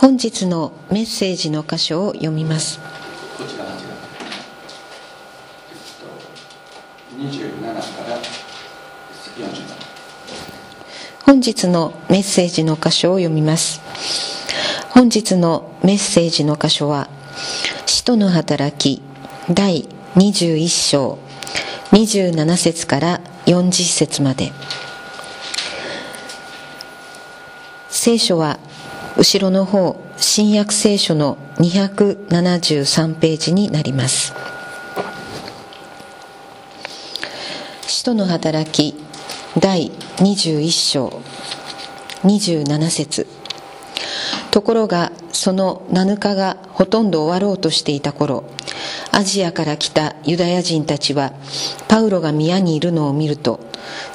本日のメッセージの箇所を読みます、本日のメッセージの箇所を読みます。本日のメッセージの箇所は使徒の働き第21章27節から40節まで。聖書は後ろの方新約聖書の273ページになります。使徒の働き第21章27節。ところがその7日がほとんど終わろうとしていた頃アジアから来たユダヤ人たちはパウロが宮にいるのを見ると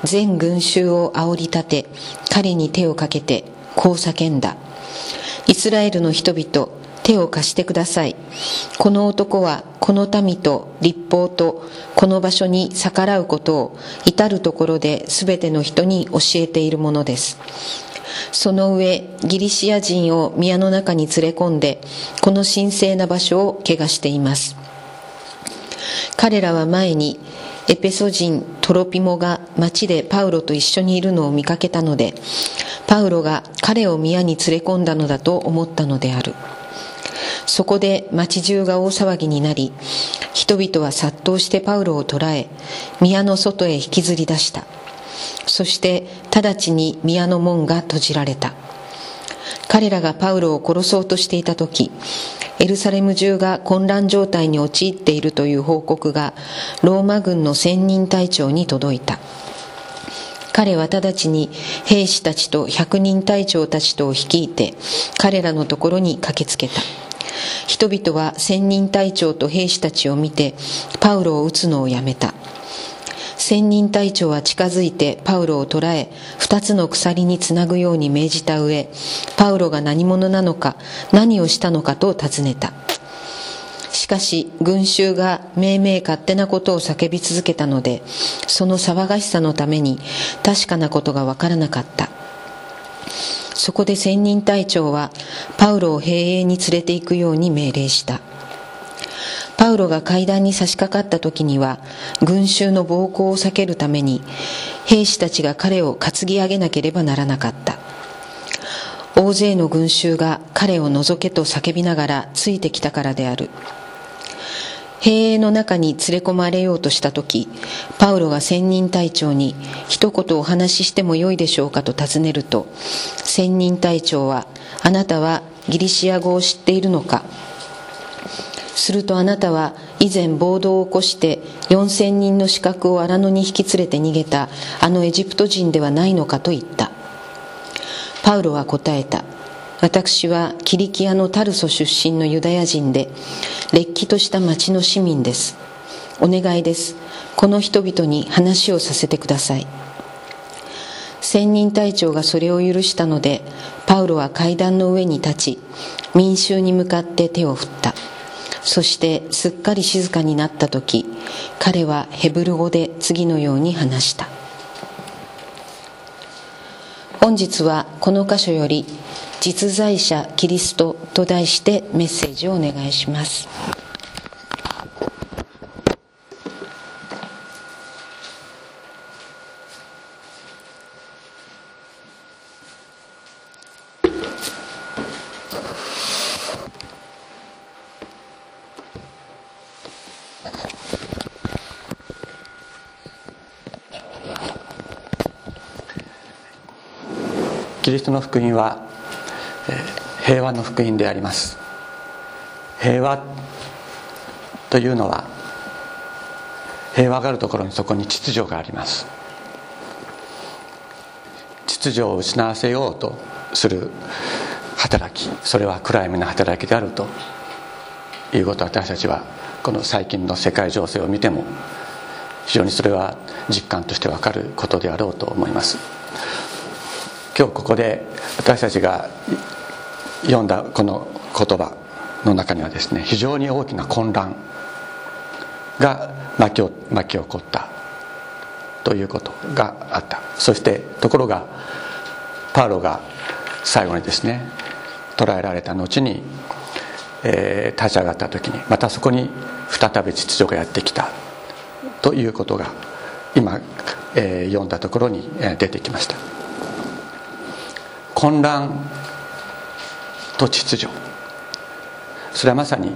全群衆を煽り立て彼に手をかけてこう叫んだ。イスラエルの人々手を貸してください。この男はこの民と立法とこの場所に逆らうことを至るところで全ての人に教えているものです。その上ギリシア人を宮の中に連れ込んでこの神聖な場所を汚しています。彼らは前にエペソ人トロピモが町でパウロと一緒にいるのを見かけたのでパウロが彼を宮に連れ込んだのだと思ったのである。そこで町中が大騒ぎになり人々は殺到してパウロを捕らえ宮の外へ引きずり出した。そして直ちに宮の門が閉じられた。彼らがパウロを殺そうとしていた時エルサレム中が混乱状態に陥っているという報告がローマ軍の千人隊長に届いた。彼は直ちに兵士たちと百人隊長たちとを率いて彼らのところに駆けつけた。人々は千人隊長と兵士たちを見てパウロを撃つのをやめた。千人隊長は近づいてパウロを捕らえ二つの鎖につなぐように命じた上パウロが何者なのか何をしたのかと尋ねた。しかし群衆が命名勝手なことを叫び続けたのでその騒がしさのために確かなことがわからなかった。そこで千人隊長はパウロを兵営に連れて行くように命令した。パウロが階段に差し掛かった時には群衆の暴行を避けるために兵士たちが彼を担ぎ上げなければならなかった。大勢の群衆が彼を除けと叫びながらついてきたからである。兵営の中に連れ込まれようとした時パウロが千人隊長に一言お話ししてもよいでしょうかと尋ねると千人隊長はあなたはギリシア語を知っているのか？するとあなたは以前暴動を起こして4000人の資格を荒野に引き連れて逃げたあのエジプト人ではないのかと言った。パウロは答えた。私はキリキアのタルソ出身のユダヤ人でれっきとした町の市民です。お願いです。この人々に話をさせてください。千人隊長がそれを許したのでパウロは階段の上に立ち民衆に向かって手を振った。そしてすっかり静かになった時彼はヘブル語で次のように話した。本日はこの箇所より「実在者キリスト」と題してメッセージをお願いします。リストの福音は、平和の福音であります。平和というのは平和があるところにそこに秩序があります。秩序を失わせようとする働きそれは暗闇の働きであるということを私たちはこの最近の世界情勢を見ても非常にそれは実感として分かることであろうと思います。今日ここで私たちが読んだこの言葉の中にはですね非常に大きな混乱が巻き巻き起こったということがあった。そしてところがパウロが最後にですね捕らえられた後に、えー、立ち上がった時にまたそこに再び秩序がやってきたということが今、えー、読んだところに出てきました。混乱と秩序。それはまさに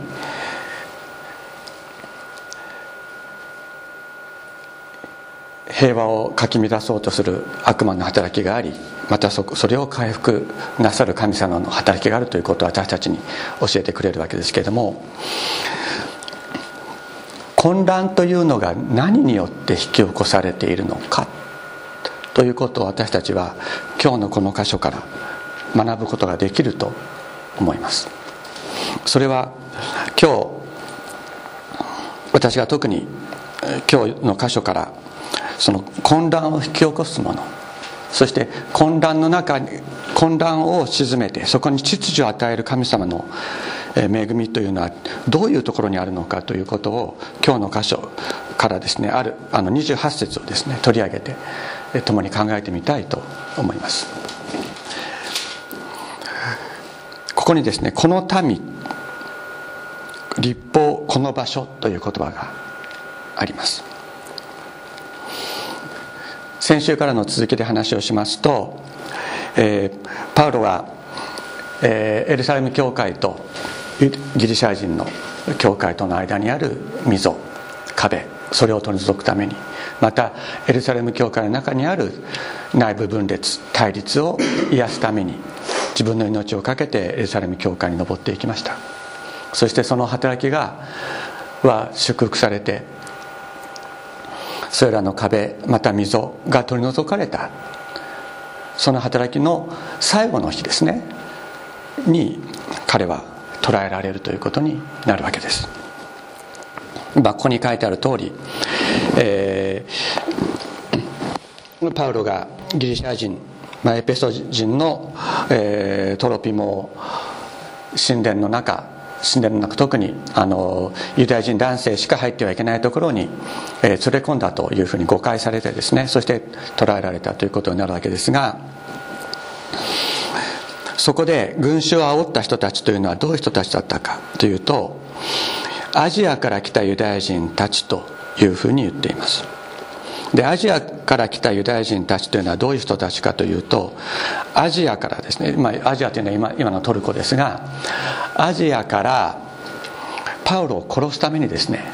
平和をかき乱そうとする悪魔の働きがありまたそれを回復なさる神様の働きがあるということを私たちに教えてくれるわけですけれども混乱というのが何によって引き起こされているのか。ということを私たちは今日のこの箇所から学ぶことができると思います。それは今日私が特に今日の箇所からその混乱を引き起こすものそして混乱の中に混乱を鎮めてそこに秩序を与える神様の恵みというのはどういうところにあるのかということを今日の箇所からですねあるあの28節をですね取り上げて共に考えてみたいと思います。ここにですね「この民立法この場所」という言葉があります。先週からの続きで話をしますと、えー、パウロは、えー、エルサレム教会とギリシャ人の教会との間にある溝壁それを取り除くためにまたエルサレム教会の中にある内部分裂対立を癒すために自分の命を懸けてエルサレム教会に登っていきました。そしてその働きがは祝福されてそれらの壁また溝が取り除かれた。その働きの最後の日ですねに彼は捉えられるということになるわけです、まあ、ここに書いてある通り、えー、パウロがギリシャ人、まあ、エペソ人の、えー、トロピモ神殿の中神殿の中特にあのユダヤ人男性しか入ってはいけないところに、えー、連れ込んだというふうに誤解されてですねそして捕らえられたということになるわけですがそこで群衆を煽った人たちというのはどういう人たちだったかというとアジアから来たユダヤ人たちというふうに言っています。でアジアから来たユダヤ人たちというのはどういう人たちかというとアジアからですね、まあ、アジアというのは今今のトルコですがアジアからパウロを殺すためにですね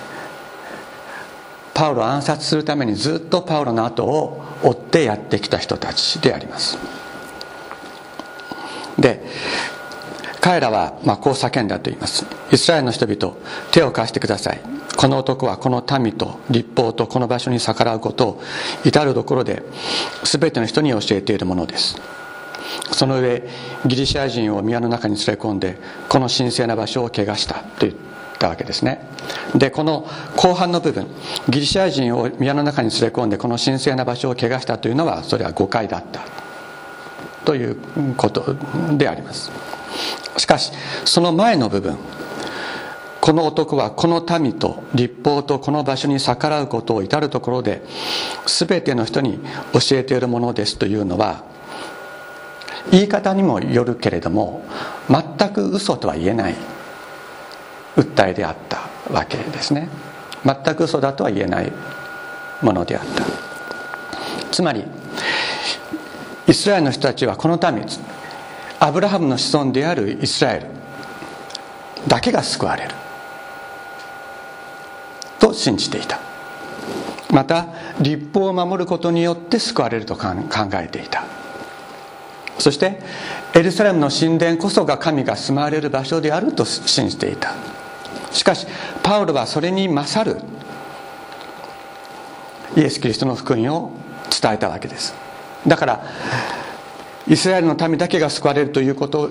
パウロを暗殺するためにずっとパウロの後を追ってやってきた人たちであります。で彼らはまあこう叫んだと言います。イスラエルの人々手を貸してください。この男はこの民と立法とこの場所に逆らうことを至る所で全ての人に教えているものです。その上ギリシャ人を宮の中に連れ込んでこの神聖な場所を汚したと言ったわけですね。でこの後半の部分ギリシャ人を宮の中に連れ込んでこの神聖な場所を汚したというのはそれは誤解だった。ということであります。しかしその前の部分この男はこの民と立法とこの場所に逆らうことを至るところで全ての人に教えているものですというのは言い方にもよるけれども全く嘘とは言えない訴えであったわけですね。全く嘘だとは言えないものであった。つまりイスラエルの人たちはこの民アブラハムの子孫であるイスラエルだけが救われる。と信じていた。また立法を守ることによって救われると考えていた。そしてエルサレムの神殿こそが神が住まわれる場所であると信じていた。しかしパウロはそれに勝る。イエス・キリストの福音を伝えたわけです。だからイスラエルの民だけが救われるということ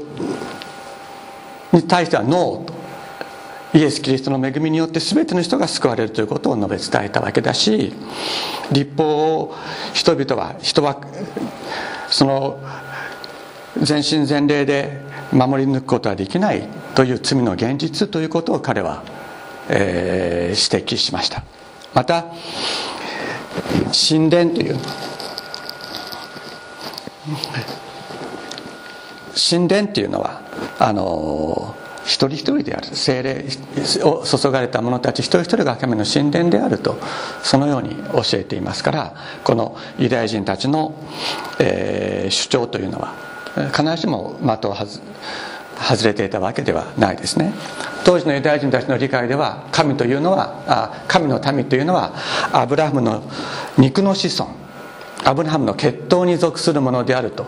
に対してはノーと。イエス・キリストの恵みによって全ての人が救われるということを述べ伝えたわけだし立法を人々は人はその全身全霊で守り抜くことはできないという罪の現実ということを彼は、えー、指摘しました。また神殿という神殿っていうのはあの一人一人である精霊を注がれた者たち一人一人が神の神殿であるとそのように教えていますからこのユダヤ人たちの、えー、主張というのは必ずしも的を外れていたわけではないですね。当時のユダヤ人たちの理解では神というのは神の民というのはアブラハムの肉の子孫アブラハムの血統に属するものであると。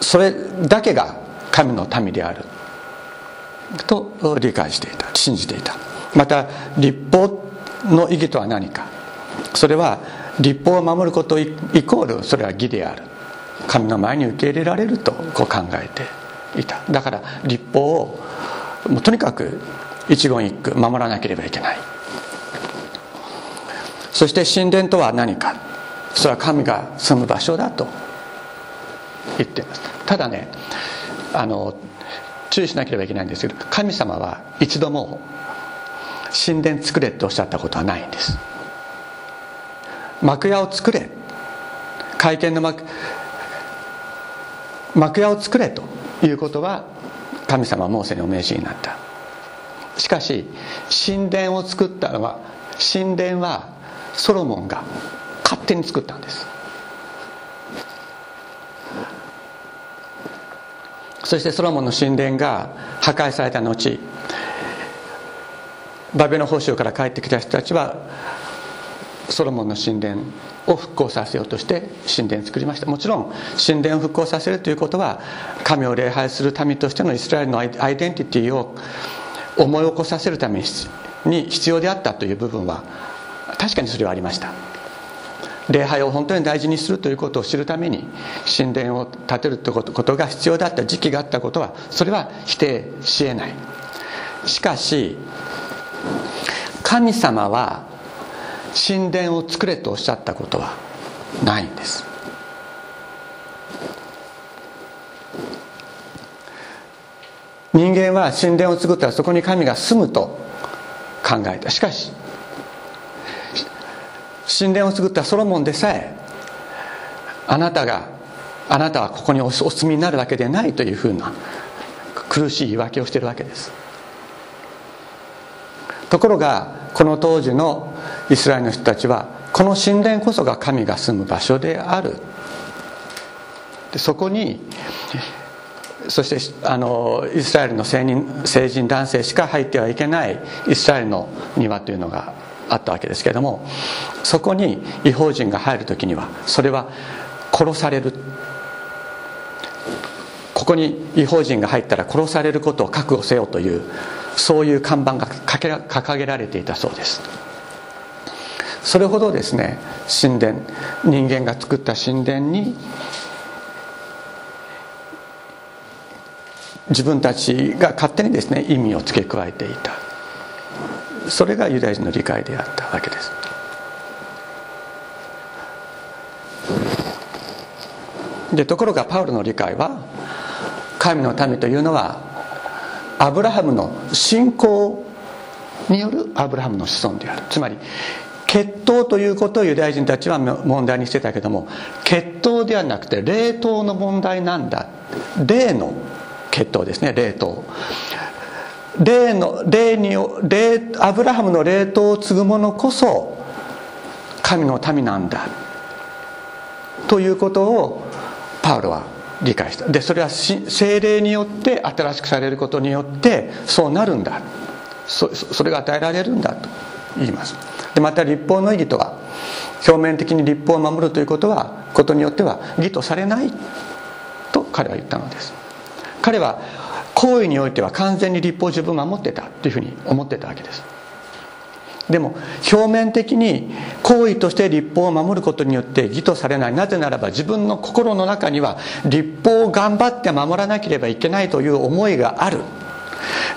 それだけが神の民である。と理解していた。信じていた。また立法の意義とは何か。それは立法を守ることイコールそれは義である。神の前に受け入れられるとこう考えていた。だから立法をもうとにかく一言一句守らなければいけない。そして神殿とは何か。それは神が住む場所だと言っています。ただねあの注意しなければいけないんですけど神様は一度も神殿作れっておっしゃったことはないんです。幕屋を作れ。会見の幕幕屋を作れということは神様はモーセにお命じになった。しかし神殿を作ったのは神殿はソロモンが勝手に作ったんです。そしてソロモンの神殿が破壊された後バベの報酬から帰ってきた人たちはソロモンの神殿を復興させようとして神殿を作りました。もちろん神殿を復興させるということは神を礼拝する民としてのイスラエルのアイデンティティを思い起こさせるために必要であったという部分は確かにそれはありました。礼拝を本当に大事にするということを知るために神殿を建てるということが必要だった時期があったことはそれは否定しえない。しかし神様は神殿を作れとおっしゃったことはないんです。人間は神殿を作ったらそこに神が住むと考えた。しかし神殿を作ったソロモンでさえあなたがあなたはここにお住みになるわけでないというふうな苦しい言い訳をしているわけです。ところがこの当時のイスラエルの人たちはこの神殿こそが神が住む場所である。でそこにそしてあのイスラエルの成人成人男性しか入ってはいけないイスラエルの庭というのがあったわけですけれどもそこに違法人が入る時にはそれは殺される。ここに違法人が入ったら殺されることを覚悟せよというそういう看板が掲げられていたそうです。それほどですね神殿人間が作った神殿に自分たちが勝手にですね意味を付け加えていた。それがユダヤ人の理解であったわけです。でところがパウロの理解は神の民というのはアブラハムの信仰によるアブラハムの子孫である。つまり血統ということをユダヤ人たちは問題にしてたけども血統ではなくて霊統の問題なんだ。霊の血統ですね霊統。霊の霊に霊アブラハムの霊統を継ぐ者こそ神の民なんだ。ということをパウロは理解した。でそれは精霊によって新しくされることによってそうなるんだ。そそれが与えられるんだと言います。でまた立法の意義とは表面的に立法を守るということはことによっては義とされないと彼は言ったのです。彼は行為においては完全に立法を自分守ってたというふうに思ってたわけです。でも表面的に行為として立法を守ることによって義とされない。なぜならば自分の心の中には立法を頑張って守らなければいけないという思いがある。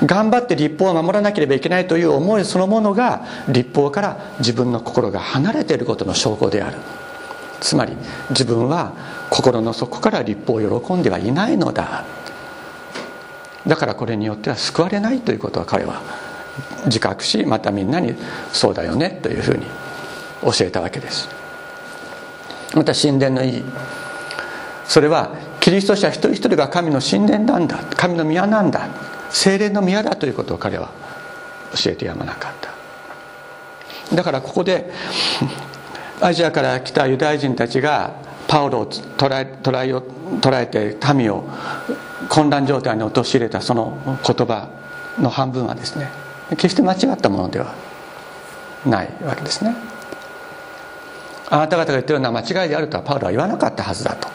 頑張って立法を守らなければいけないという思いそのものが立法から自分の心が離れていることの証拠である。つまり自分は心の底から立法を喜んではいないのだ。だからこれによっては救われないということは彼は自覚しまたみんなにそうだよねというふうに教えたわけです。また神殿の意義それはキリスト者一人一人が神の神殿なんだ神の宮なんだ精霊の宮だということを彼は教えてやまなかった。だからここでアジアから来たユダヤ人たちがパウロを捕らえ捕らえ捕らえて民を混乱状態に陥れたその言葉の半分はですね決して間違ったものではないわけですね。あなた方が言ってるのは間違いであるとはパウロは言わなかったはずだと。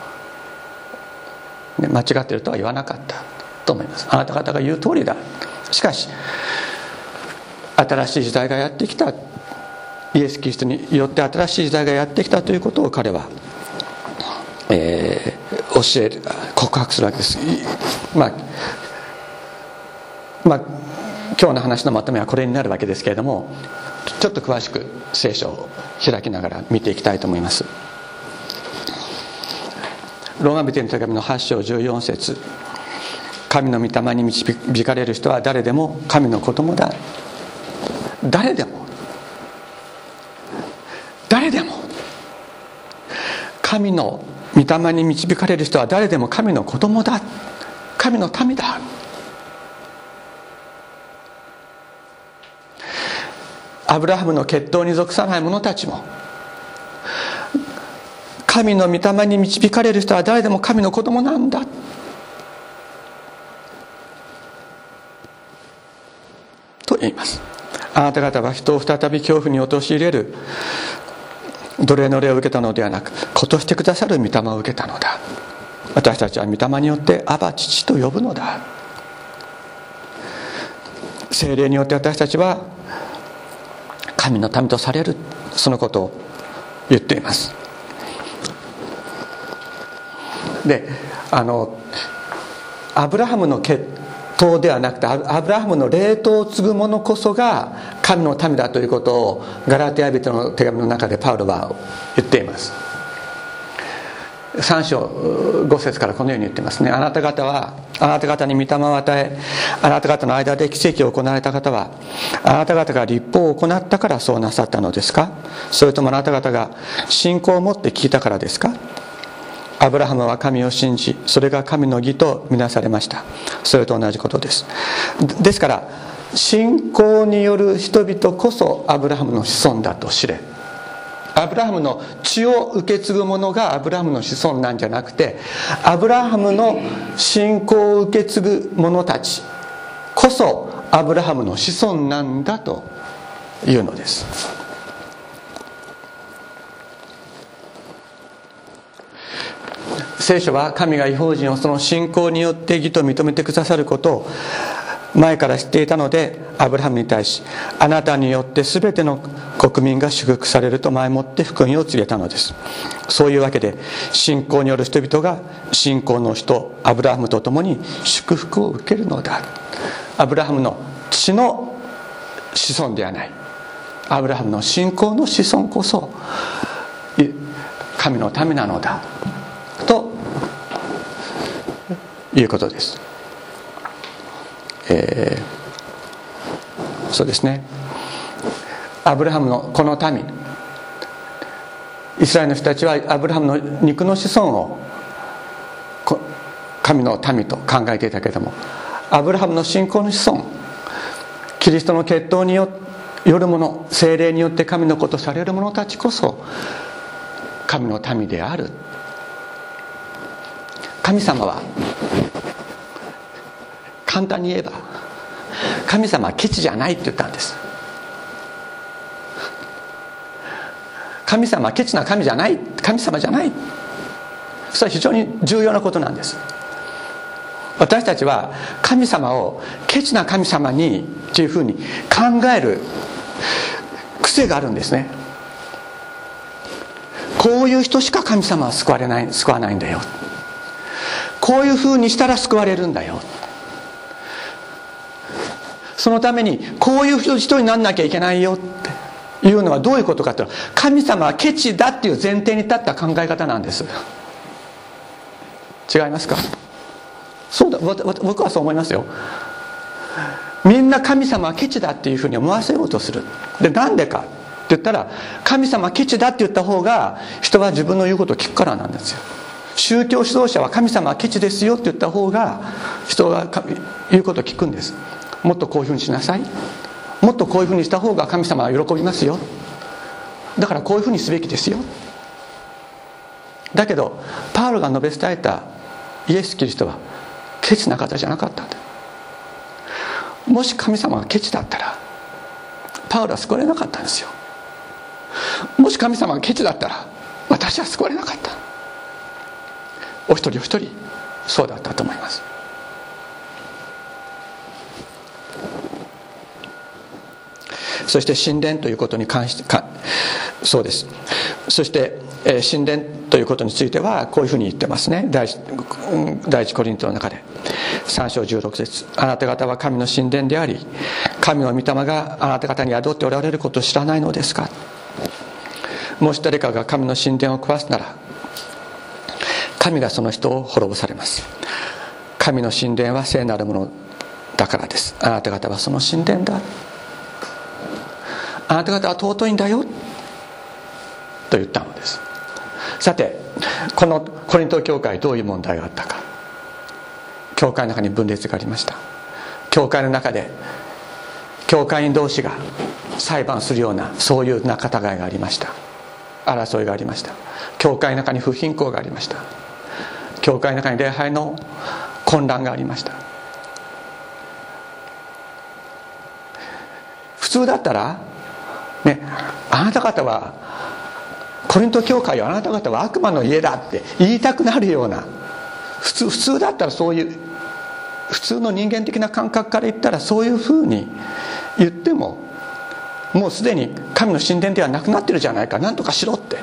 間違ってるとは言わなかったと思います。あなた方が言う通りだ。しかし新しい時代がやってきた。イエス・キリストによって新しい時代がやってきたということを彼は、教える告白するわけです。まあまあ今日の話のまとめはこれになるわけですけれどもちょっと詳しく聖書を開きながら見ていきたいと思います。ローマ人の手紙の8章14節。神の御霊に導かれる人は誰でも神の子供だ。誰でも。誰でも。神の御霊に導かれる人は誰でも神の子供だ。神の民だ。アブラハムの血統に属さない者たちも神の御霊に導かれる人は誰でも神の子供なんだ。と言います。あなた方は人を再び恐怖に陥れる。奴隷の霊を受けたのではなく子としてくださる御霊を受けたのだ。私たちは御霊によって「アバ父」と呼ぶのだ。精霊によって私たちは神の民とされる。そのことを言っています。であのアブラハムの血統ではなくてアブラハムの霊統を継ぐ者こそが神の民だということをガラテヤ人の手紙の中でパウロは言っています。3章5節からこのように言ってますね。あなた方はあなた方に御霊を与えあなた方の間で奇跡を行われた方はあなた方が立法を行ったからそうなさったのですか？それともあなた方が信仰を持って聞いたからですか？アブラハムは神を信じそれが神の義とみなされました。それと同じことです。ですから信仰による人々こそアブラハムの子孫だと知れ。アブラハムの血を受け継ぐ者がアブラハムの子孫なんじゃなくてアブラハムの信仰を受け継ぐ者たちこそアブラハムの子孫なんだというのです。聖書は神が違法人をその信仰によって義と認めてくださることを前から知っていたのでアブラハムに対しあなたによって全ての国民が祝福されると前もって福音を告げたのです。そういうわけで信仰による人々が信仰の人アブラハムと共に祝福を受けるのだ。アブラハムの血の子孫ではない。アブラハムの信仰の子孫こそ神のためなのだ。ということです。えー、そうですね。アブラハムのこの民。イスラエルの人たちはアブラハムの肉の子孫を神の民と考えていたけれどもアブラハムの信仰の子孫キリストの血統による者精霊によって神の子とされる者たちこそ神の民である。神様は簡単に言えば神様はケチじゃないって言ったんです。神様はケチな神じゃない神様じゃない。それは非常に重要なことなんです。私たちは神様をケチな神様にというふうに考える癖があるんですね。こういう人しか神様は救われない救わないんだよ。こういうふうにしたら救われるんだよ。そのためにこういう人になんなきゃいけないよって。いうのはどういうことかっていうと神様はケチだっていう前提に立った考え方なんです。違いますか？そうだ。僕はそう思いますよ。みんな神様はケチだっていうふうに思わせようとする。でなんでか？って言ったら神様ケチだって言った方が人は自分の言うことを聞くからなんですよ。宗教指導者は神様はケチですよって言った方が人が言うことを聞くんです。もっとこういうふうにしなさい。もっとこういうふうにした方が神様は喜びますよ。だからこういうふうにすべきですよ。だけどパウロが述べ伝えたイエス・キリストはケチな方じゃなかったんだ。もし神様がケチだったらパウロは救われなかったんですよ。もし神様がケチだったら私は救われなかった。お一人お一人そうだったと思います。そして神殿ということに関してかそうです。そして、えー、神殿ということについてはこういうふうに言ってますね。第一第一コリントの中で。3章16節。あなた方は神の神殿であり神の御霊があなた方に宿っておられることを知らないのですか？もし誰かが神の神殿を壊すなら神がその人を滅ぼされます。神の神殿は聖なるものだからです。あなた方はその神殿だ。あなた方は尊いんだよ。と言ったのです。さてこのコリント教会どういう問題があったか。教会の中に分裂がありました。教会の中で教会員同士が裁判するようなそういう仲違いがありました。争いがありました。教会の中に不貧困がありました。教会の中に礼拝の混乱がありました。普通だったらねあなた方はコリント教会はあなた方は悪魔の家だって言いたくなるような普通普通だったらそういう普通の人間的な感覚から言ったらそういうふうに言ってももうすでに神の神殿ではなくなってるじゃないか何とかしろって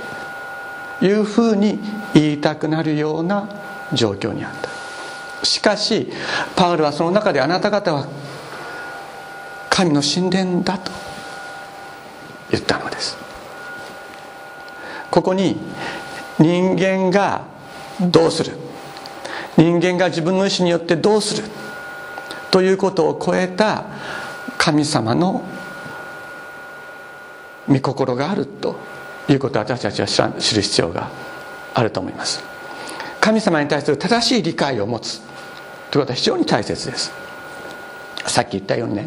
いうふうに言いたくなるような状況にあった。しかしパウルはその中であなた方は神の神殿だと言ったのです。ここに人間がどうする？人間が自分の意思によってどうする？ということを超えた神様の御心があるということを私たちは知る必要があると思います。神様に対する正しい理解を持つ。ということは非常に大切です。さっき言ったようにね。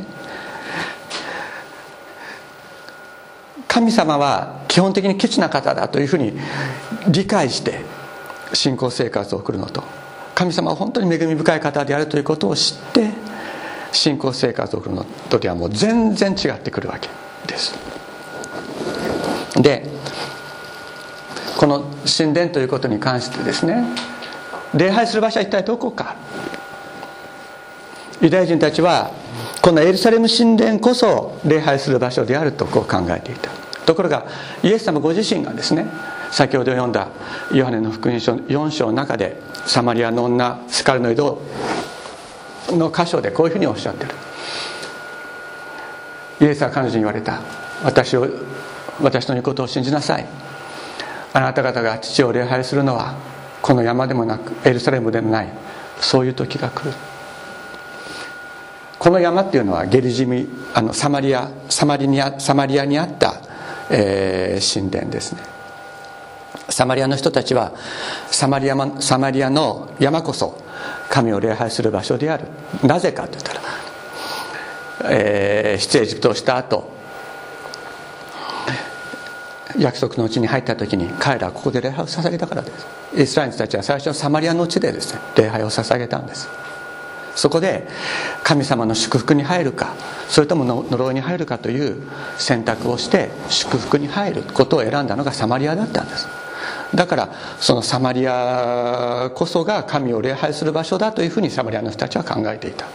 神様は基本的にケチな方だというふうに理解して信仰生活を送るのと。神様は本当に恵み深い方であるということを知って信仰生活を送るのとではもう全然違ってくるわけです。でこの神殿ということに関してですね。礼拝する場所は一体どこか。ユダヤ人たちはこのエルサレム神殿こそ礼拝する場所であるとこう考えていた。ところがイエス様ご自身がですね先ほど読んだヨハネの福音書4章の中でサマリアの女スカルの井戸の箇所でこういうふうにおっしゃってる。イエスは彼女に言われた。私を私の言うことを信じなさい。あなた方が父を礼拝するのはこの山でもなくエルサレムでもないそういう時が来る。この山っていうのはゲリジミあのサマリアサマリにサマリアにあった、えー、神殿ですね。サマリアの人たちはサマリアサマリアの山こそ神を礼拝する場所である。なぜかと言ったら、えー、出エジプトをした後約束のうちに入った時に彼らはここで礼拝を捧げたからです。イスラエル人たちは最初のサマリアの地でですね礼拝を捧げたんです。そこで神様の祝福に入るかそれとも呪いに入るかという選択をして祝福に入ることを選んだのがサマリアだったんです。だからそのサマリアこそが神を礼拝する場所だというふうにサマリアの人たちは考えていた。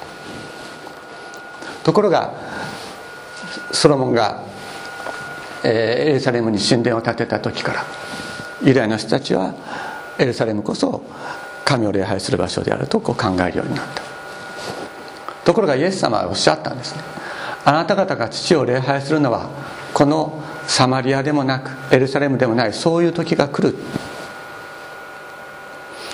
ところがソロモンがエルサレムに神殿を建てた時からユダヤの人たちはエルサレムこそ神を礼拝する場所であるとこう考えるようになった。ところがイエス様はおっしゃったんですね。あなた方が父を礼拝するのはこのサマリアでもなくエルサレムでもないそういう時が来る。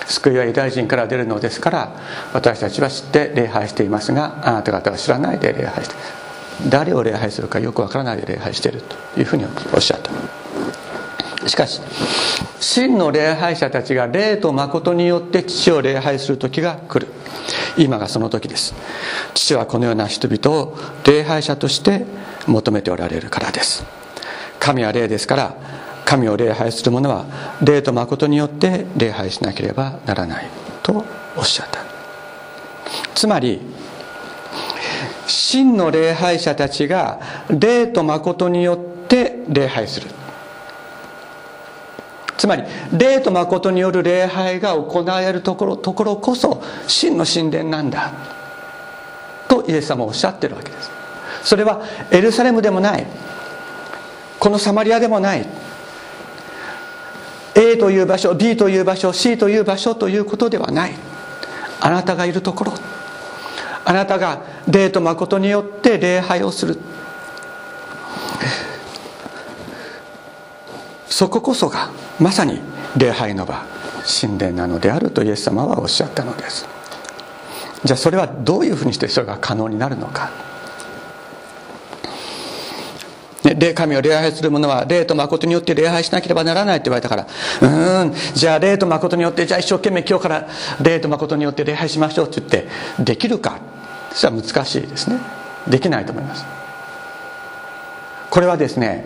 救いはユダヤ人から出るのですから私たちは知って礼拝していますがあなた方は知らないで礼拝して誰を礼拝するかよくわからないで礼拝しているというふうにおっしゃった。しかし真の礼拝者たちが霊と誠によって父を礼拝する時が来る。今がその時です。父はこのような人々を礼拝者として求めておられるからです。神は霊ですから神を礼拝する者は霊と誠によって礼拝しなければならないとおっしゃった。つまり真の礼拝者たちが霊と誠によって礼拝する。つまり霊と誠による礼拝が行われるところところこそ真の神殿なんだ。とイエス様はおっしゃってるわけです。それはエルサレムでもない。このサマリアでもない。A という場所 B という場所 C という場所ということではない。あなたがいるところ。あなたが霊と誠によって礼拝をする。そここそがまさに礼拝の場神殿なのであるとイエス様はおっしゃったのです。じゃあそれはどういうふうにしてそれが可能になるのか。霊神を礼拝する者は霊と誠によって礼拝しなければならないって言われたからうんじゃあ霊と誠によってじゃあ一生懸命今日から霊と誠によって礼拝しましょうって言ってできるかそれは難しいですね。できないと思います。これはですね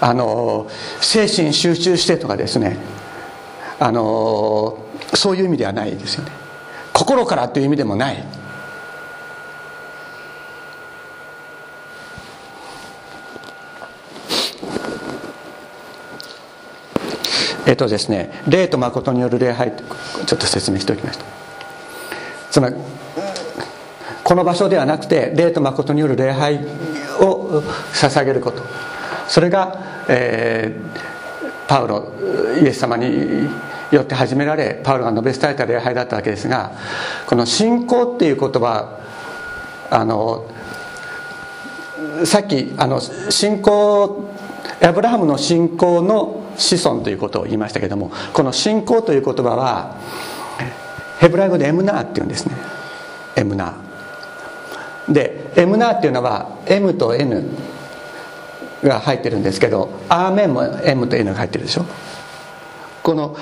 あの精神集中してとかですねあのそういう意味ではないですよね。心からという意味でもない。えっとですね霊と誠による礼拝ちょっと説明しておきましたつまりこの場所ではなくて霊と誠による礼拝を捧げること。それが、えー、パウロイエス様によって始められパウロが述べ伝えた礼拝だったわけですがこの信仰っていう言葉あのさっきあの信仰アブラハムの信仰の子孫ということを言いましたけどもこの信仰という言葉はヘブライ語でエムナーっていうんですね。エムナー。でエムナーっていうのは M と N が入ってるんですけどアーメンも M と N が入ってるでしょ。この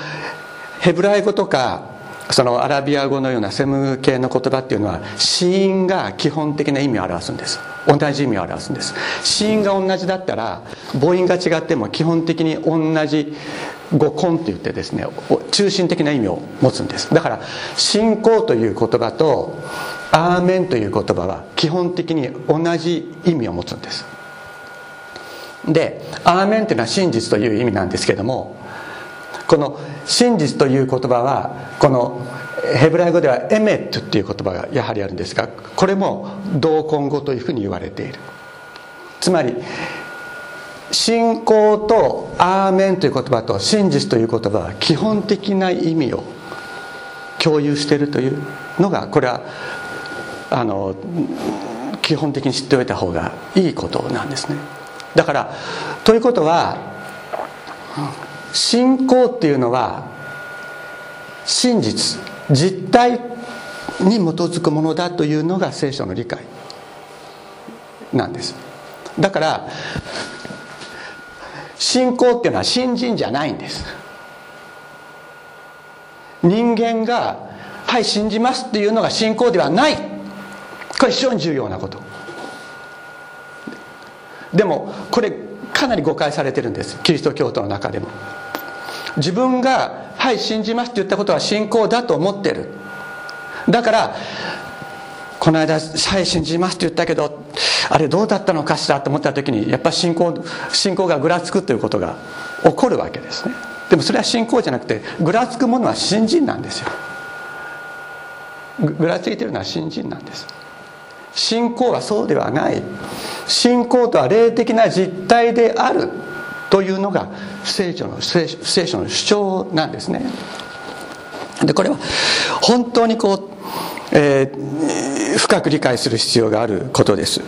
ヘブライ語とかそのアラビア語のようなセム系の言葉っていうのは子音が基本的な意味を表すんです。同じ意味を表すんです。子音が同じだったら母音が違っても基本的に同じ語根って言ってですね中心的な意味を持つんです。だから信仰という言葉とアーメンという言葉は基本的に同じ意味を持つんです。でアーメンっていうのは真実という意味なんですけどもこの真実という言葉はこのヘブライ語ではエメットっていう言葉がやはりあるんですがこれも同根語というふうに言われている。つまり信仰とアーメンという言葉と真実という言葉は基本的な意味を共有しているというのがこれはあの基本的に知っておいた方がいいことなんですね。だからということは信仰っていうのは真実実体に基づくものだというのが聖書の理解。なんです。だから信仰っていうのは信心じゃないんです。人間が「はい信じます」っていうのが信仰ではない。これ非常に重要なこと。でもこれかなり誤解されてるんです。キリスト教徒の中でも。自分が「はい信じます」って言ったことは信仰だと思ってる。だからこの間「はい信じます」って言ったけどあれどうだったのかしらと思った時にやっぱ信仰信仰がぐらつくということが起こるわけですね。でもそれは信仰じゃなくてぐらつくものは信心なんですよ。ぐらついてるのは信心なんです。信仰はそうではない。信仰とは霊的な実体であるというのが聖書の聖書の主張なんですね。でこれは本当にこう、えー、深く理解する必要があることです。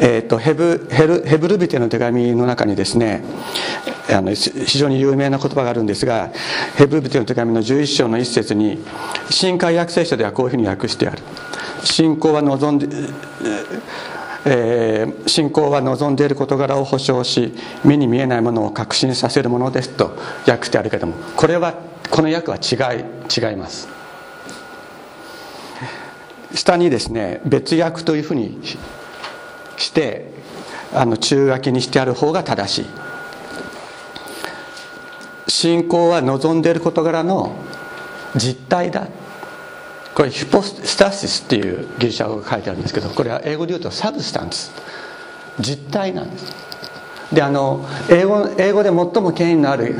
えーと、ヘブヘルヘブルビテの手紙の中にですねあの非常に有名な言葉があるんですがヘブルビテの手紙の11章の一節に新海訳聖書ではこういうふうに訳してある。信仰は望んでえー、信仰は望んでいる事柄を保証し目に見えないものを確信させるものですと訳してあるけどもこれはこの訳は違い違います。下にですね別訳というふうにしてあの中書きにしてある方が正しい。信仰は望んでいる事柄の実態だ。これヒポスタシスっていうギリシャ語が書いてあるんですけどこれは英語で言うとサブスタンス。実体なんです。であの英語英語で最も権威のある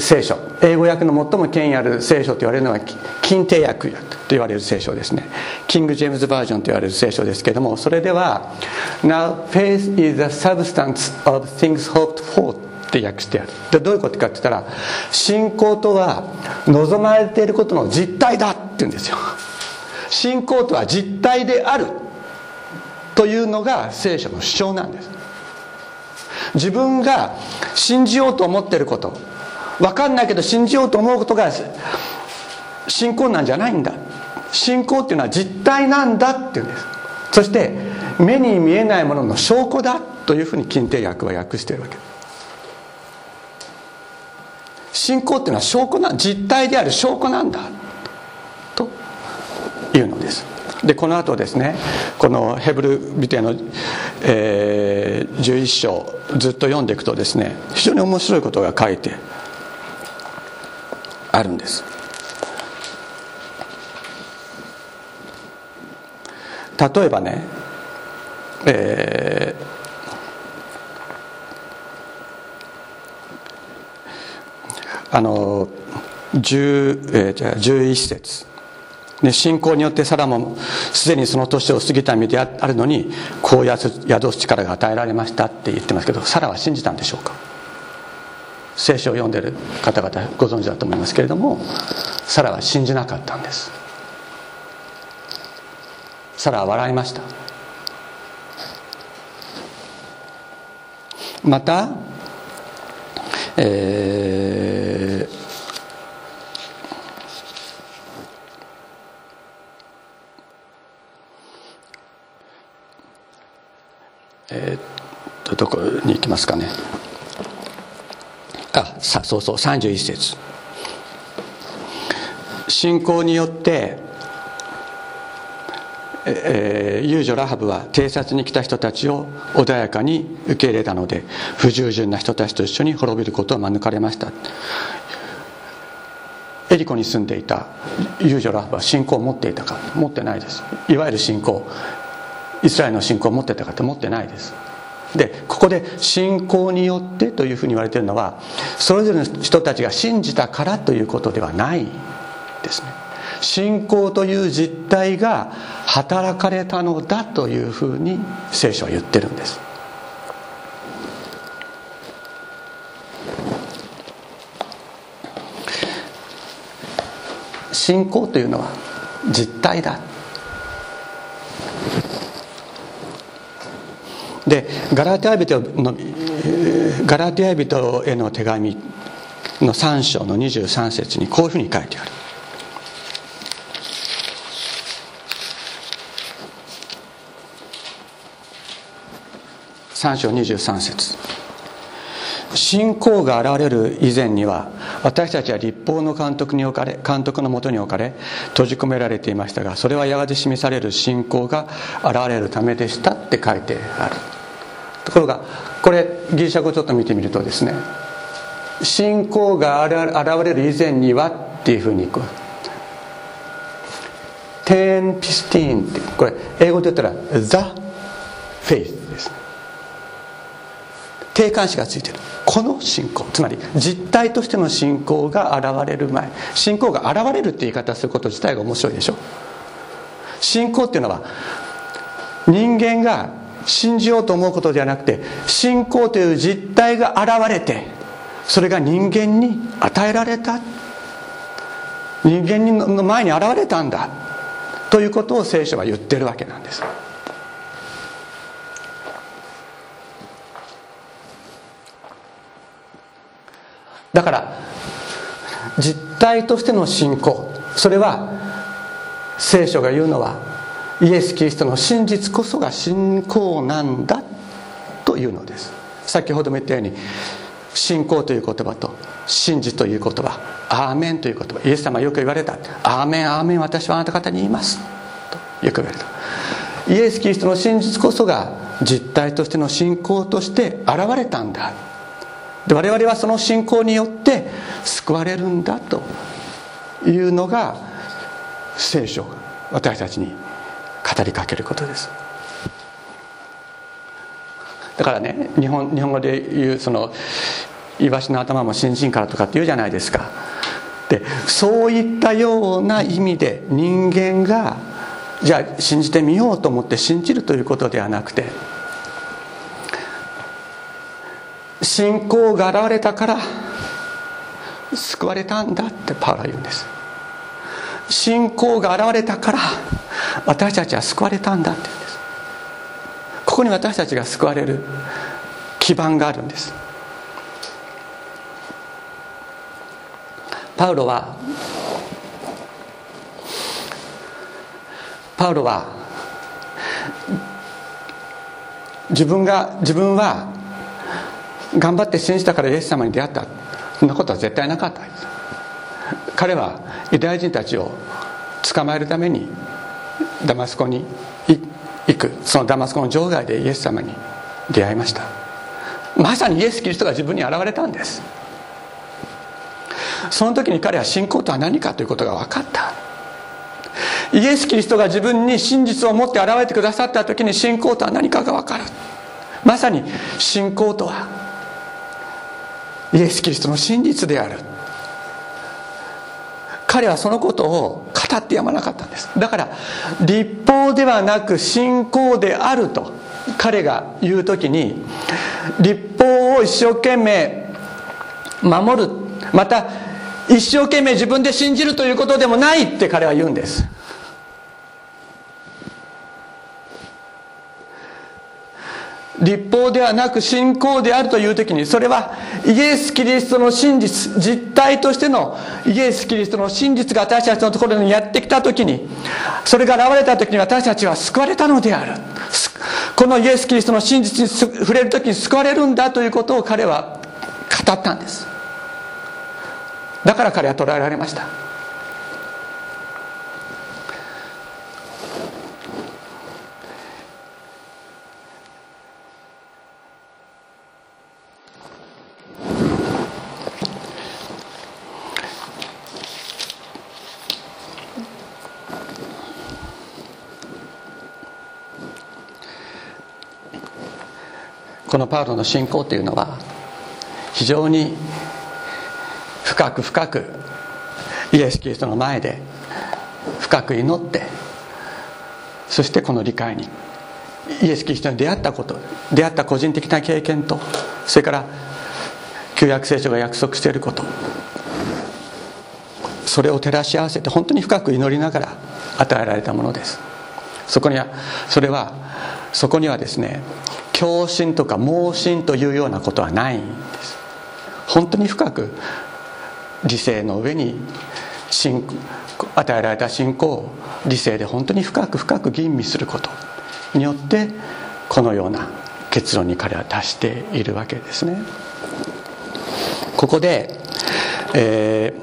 聖書。英語訳の最も権威ある聖書と言われるのは近帝訳と言われる聖書ですね。キング・ジェームズ・バージョンと言われる聖書ですけれどもそれでは「Now faith is the substance of things hoped for」って訳してある。でどういうことかって言ったら信仰とは望まれていることの実態だって言うんですよ。信仰とは実態であるというのが聖書の主張なんです。自分が信じようと思ってること分かんないけど信じようと思うことが信仰なんじゃないんだ。信仰っていうのは実体なんだっていうんです。そして目に見えないものの証拠だというふうに近帝訳は訳しているわけ。です信仰っていうのは証拠な実体である証拠なんだというのです。でこの後ですねこのヘブルビテの、えー、11章ずっと読んでいくとですね非常に面白いことが書いてあるんです。例えばね、えあの10、えー、じゃあ11節。で信仰によってサラもすでにその年を過ぎた身であるのにこう宿す力が与えられましたって言ってますけどサラは信じたんでしょうか？聖書を読んでる方々ご存知だと思いますけれどもサラは信じなかったんです。サラは笑いました。またえーえー、っとどこに行きますかね？あさそうそう31節。信仰によってえー、遊女ラハブは偵察に来た人たちを穏やかに受け入れたので不従順な人たちと一緒に滅びることを免れました。エリコに住んでいた遊女ラハブは信仰を持っていたか？持ってないです。いわゆる信仰イスラエルの信仰を持ってたかって持ってないです。でここで信仰によってというふうに言われてるのはそれぞれの人たちが信じたからということではないですね。信仰という実態が働かれたのだというふうに聖書は言ってるんです。信仰というのは実体だ。でガラティア人のガラテア人への手紙の3章の23節にこういうふうに書いてある。3章23節。信仰が現れる以前には私たちは立法の監督に置かれ監督のもとに置かれ閉じ込められていましたがそれはやがて示される信仰が現れるためでしたって書いてある。ところがこれギリシャ語ちょっと見てみるとですね信仰が現れる以前にはっていうふうにこうテンピスティーンってこれ英語で言ったら The Faith です。ね定冠詞がついてる。この信仰。つまり実体としての信仰が現れる前。信仰が現れるって言い方すること自体が面白いでしょ。信仰っていうのは人間が信じようと思うことではなくて信仰という実体が現れてそれが人間に与えられた。人間の前に現れたんだ。ということを聖書は言ってるわけなんです。だから実体としての信仰それは聖書が言うのはイエス・キリストの真実こそが信仰なんだというのです。先ほども言ったように信仰という言葉と真実という言葉アーメンという言葉イエス様はよく言われた。アーメンアーメン私はあなた方に言います。とよく言われた。イエス・キリストの真実こそが実体としての信仰として現れたんだ。で我々はその信仰によって救われるんだというのが聖書私たちに語りかけることです。だからね日本日本語で言うそのイワシの頭も新人からとかって言うじゃないですか。でそういったような意味で人間がじゃあ信じてみようと思って信じるということではなくて信仰が現れたから救われたんだってパウロは言うんです。信仰が現れたから私たちは救われたんだって言うんです。ここに私たちが救われる基盤があるんです。パウロはパウロは自分が自分は頑張って信じたからイエス様に出会った。そんなことは絶対なかった。彼はユダヤ人たちを捕まえるためにダマスコに行く。そのダマスコの場外でイエス様に出会いました。まさにイエス・キリストが自分に現れたんです。その時に彼は信仰とは何かということが分かった。イエス・キリストが自分に真実を持って現れてくださった時に信仰とは何かが分かる。まさに信仰とはイエス・キリストの真実である。彼はそのことを語ってやまなかったんです。だから立法ではなく信仰であると彼が言う時に立法を一生懸命守る。また一生懸命自分で信じるということでもないって彼は言うんです。立法ではなく信仰であるという時にそれはイエス・キリストの真実実体としてのイエス・キリストの真実が私たちのところにやってきた時にそれが現れた時に私たちは救われたのである。このイエス・キリストの真実に触れる時に救われるんだということを彼は語ったんです。だから彼は捕らえられました。のパウロの信仰というのは非常に深く深くイエス・キリストの前で深く祈ってそしてこの理解にイエス・キリストに出会ったこと出会った個人的な経験とそれから旧約聖書が約束していることそれを照らし合わせて本当に深く祈りながら与えられたものです。そこにはそれはそこにはですね共振とか盲信というようなことはないんです。本当に深く理性の上に信与えられた信仰を理性で本当に深く深く吟味することによってこのような結論に彼は達しているわけですね。ここで、え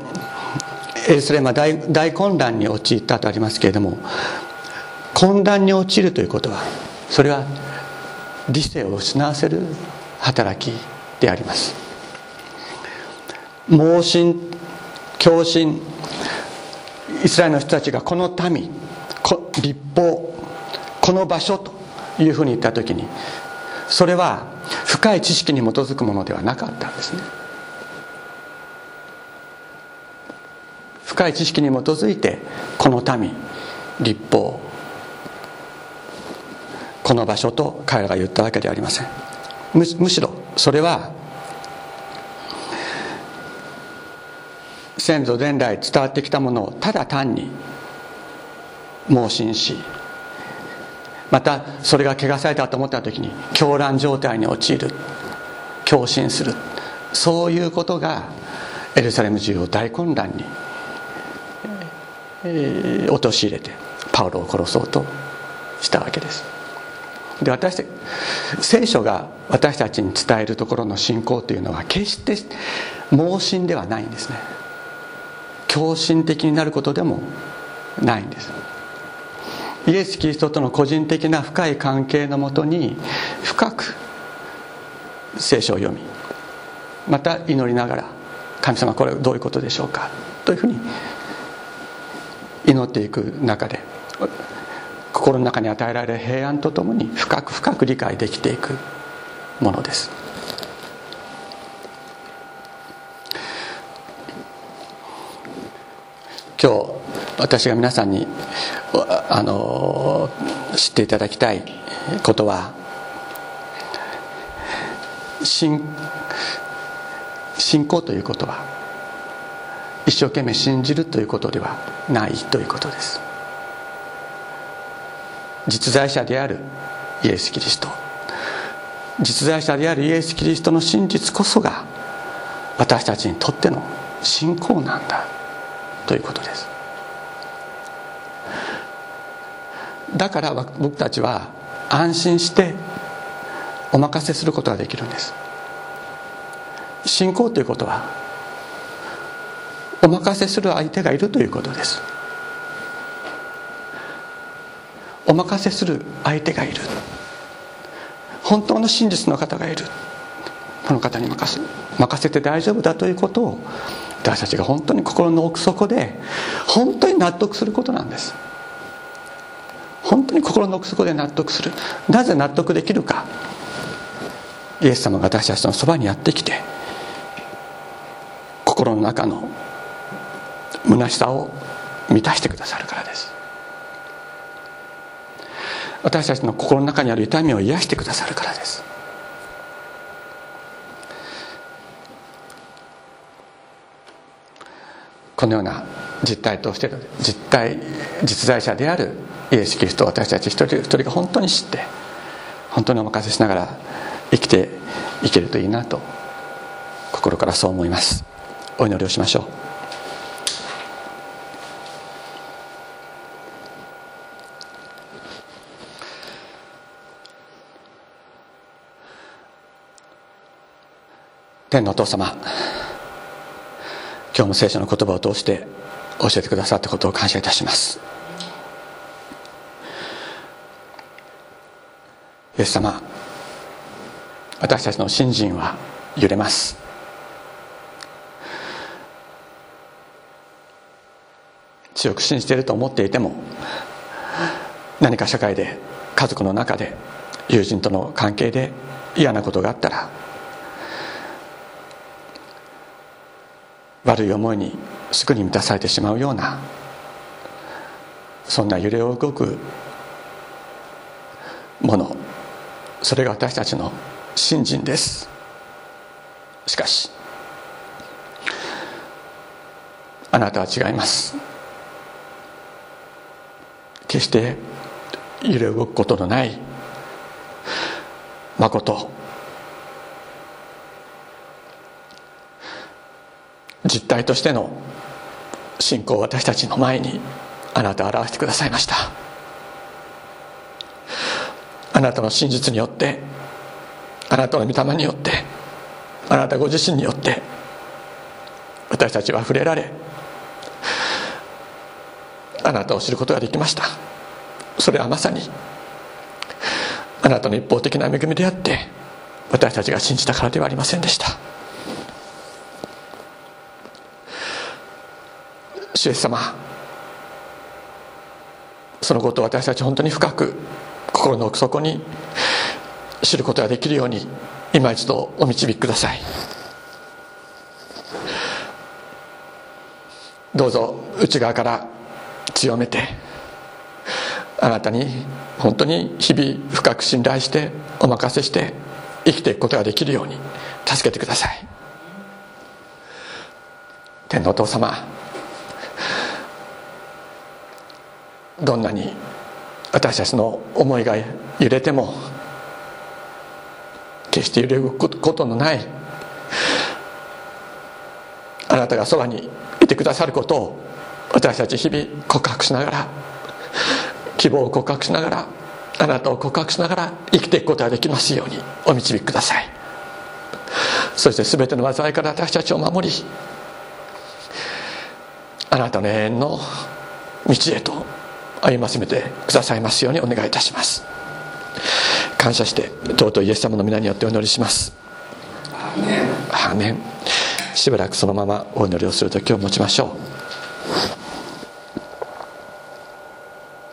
ー、エルサレムは大大混乱に陥ったとありますけれども混乱に陥るということはそれは理性を失わせる働きであります。盲信共振イスラエルの人たちがこの民立法この場所というふうに言った時にそれは深い知識に基づくものではなかったんですね。深い知識に基づいてこの民立法この場所と彼らが言ったわけではありません。むしろそれは先祖伝来伝わってきたものをただ単に盲信しまたそれが汚されたと思った時に狂乱状態に陥る狂信するそういうことがエルサレム中を大混乱に陥れてパウロを殺そうとしたわけです。で私聖書が私たちに伝えるところの信仰というのは決して盲信ではないんですね。狂信的になることでもないんです。イエス・キリストとの個人的な深い関係のもとに深く聖書を読みまた祈りながら神様これどういうことでしょうかというふうに祈っていく中で心の中に与えられる平安とともに深く深く理解できていくものです。今日私が皆さんにあの知っていただきたいことは信信仰ということは一生懸命信じるということではないということです。実在者であるイエス・キリスト。実在者であるイエス・キリストの真実こそが私たちにとっての信仰なんだということです。だから僕たちは安心してお任せすることができるんです。信仰ということはお任せする相手がいるということです。お任せする相手がいる。本当の真実の方がいる。この方に任す任せて大丈夫だということを私たちが本当に心の奥底で本当に納得することなんです。本当に心の奥底で納得する。なぜ納得できるか。イエス様が私たちのそばにやってきて心の中の虚しさを満たしてくださるからです。私たちの心の中にある痛みを癒してくださるからです。このような実態として実体実在者であるイエス・キリストを私たち一人一人が本当に知って本当にお任せしながら生きていけるといいなと心からそう思います。お祈りをしましょう。天のお父様今日も聖書の言葉を通して教えてくださったことを感謝いたします。イエス様私たちの信心は揺れます。強く信じていると思っていても何か社会で家族の中で友人との関係で嫌なことがあったら悪い思いにすぐに満たされてしまうようなそんな揺れを動くものそれが私たちの信心です。しかしあなたは違います。決して揺れ動くことのない誠。実体としての信仰を私たちの前にあなたは表してくださいました。あなたの真実によってあなたの御霊によってあなたご自身によって私たちは触れられあなたを知ることができました。それはまさにあなたの一方的な恵みであって私たちが信じたからではありませんでした。主イエス様そのことを私たち本当に深く心の奥底に知ることができるように今一度お導きください。どうぞ内側から強めてあなたに本当に日々深く信頼してお任せして生きていくことができるように助けてください。天のお父様どんなに私たちの思いが揺れても決して揺れることのないあなたがそばにいてくださることを私たち日々告白しながら希望を告白しながらあなたを告白しながら生きていくことができますようにお導きください。そして全ての災いから私たちを守りあなたの永遠の道へと歩ませてくださいますようにお願いいたします。感謝して尊いイエス様の皆によってお祈りします。アーメン。しばらくそのままお祈りをする時を持ちましょう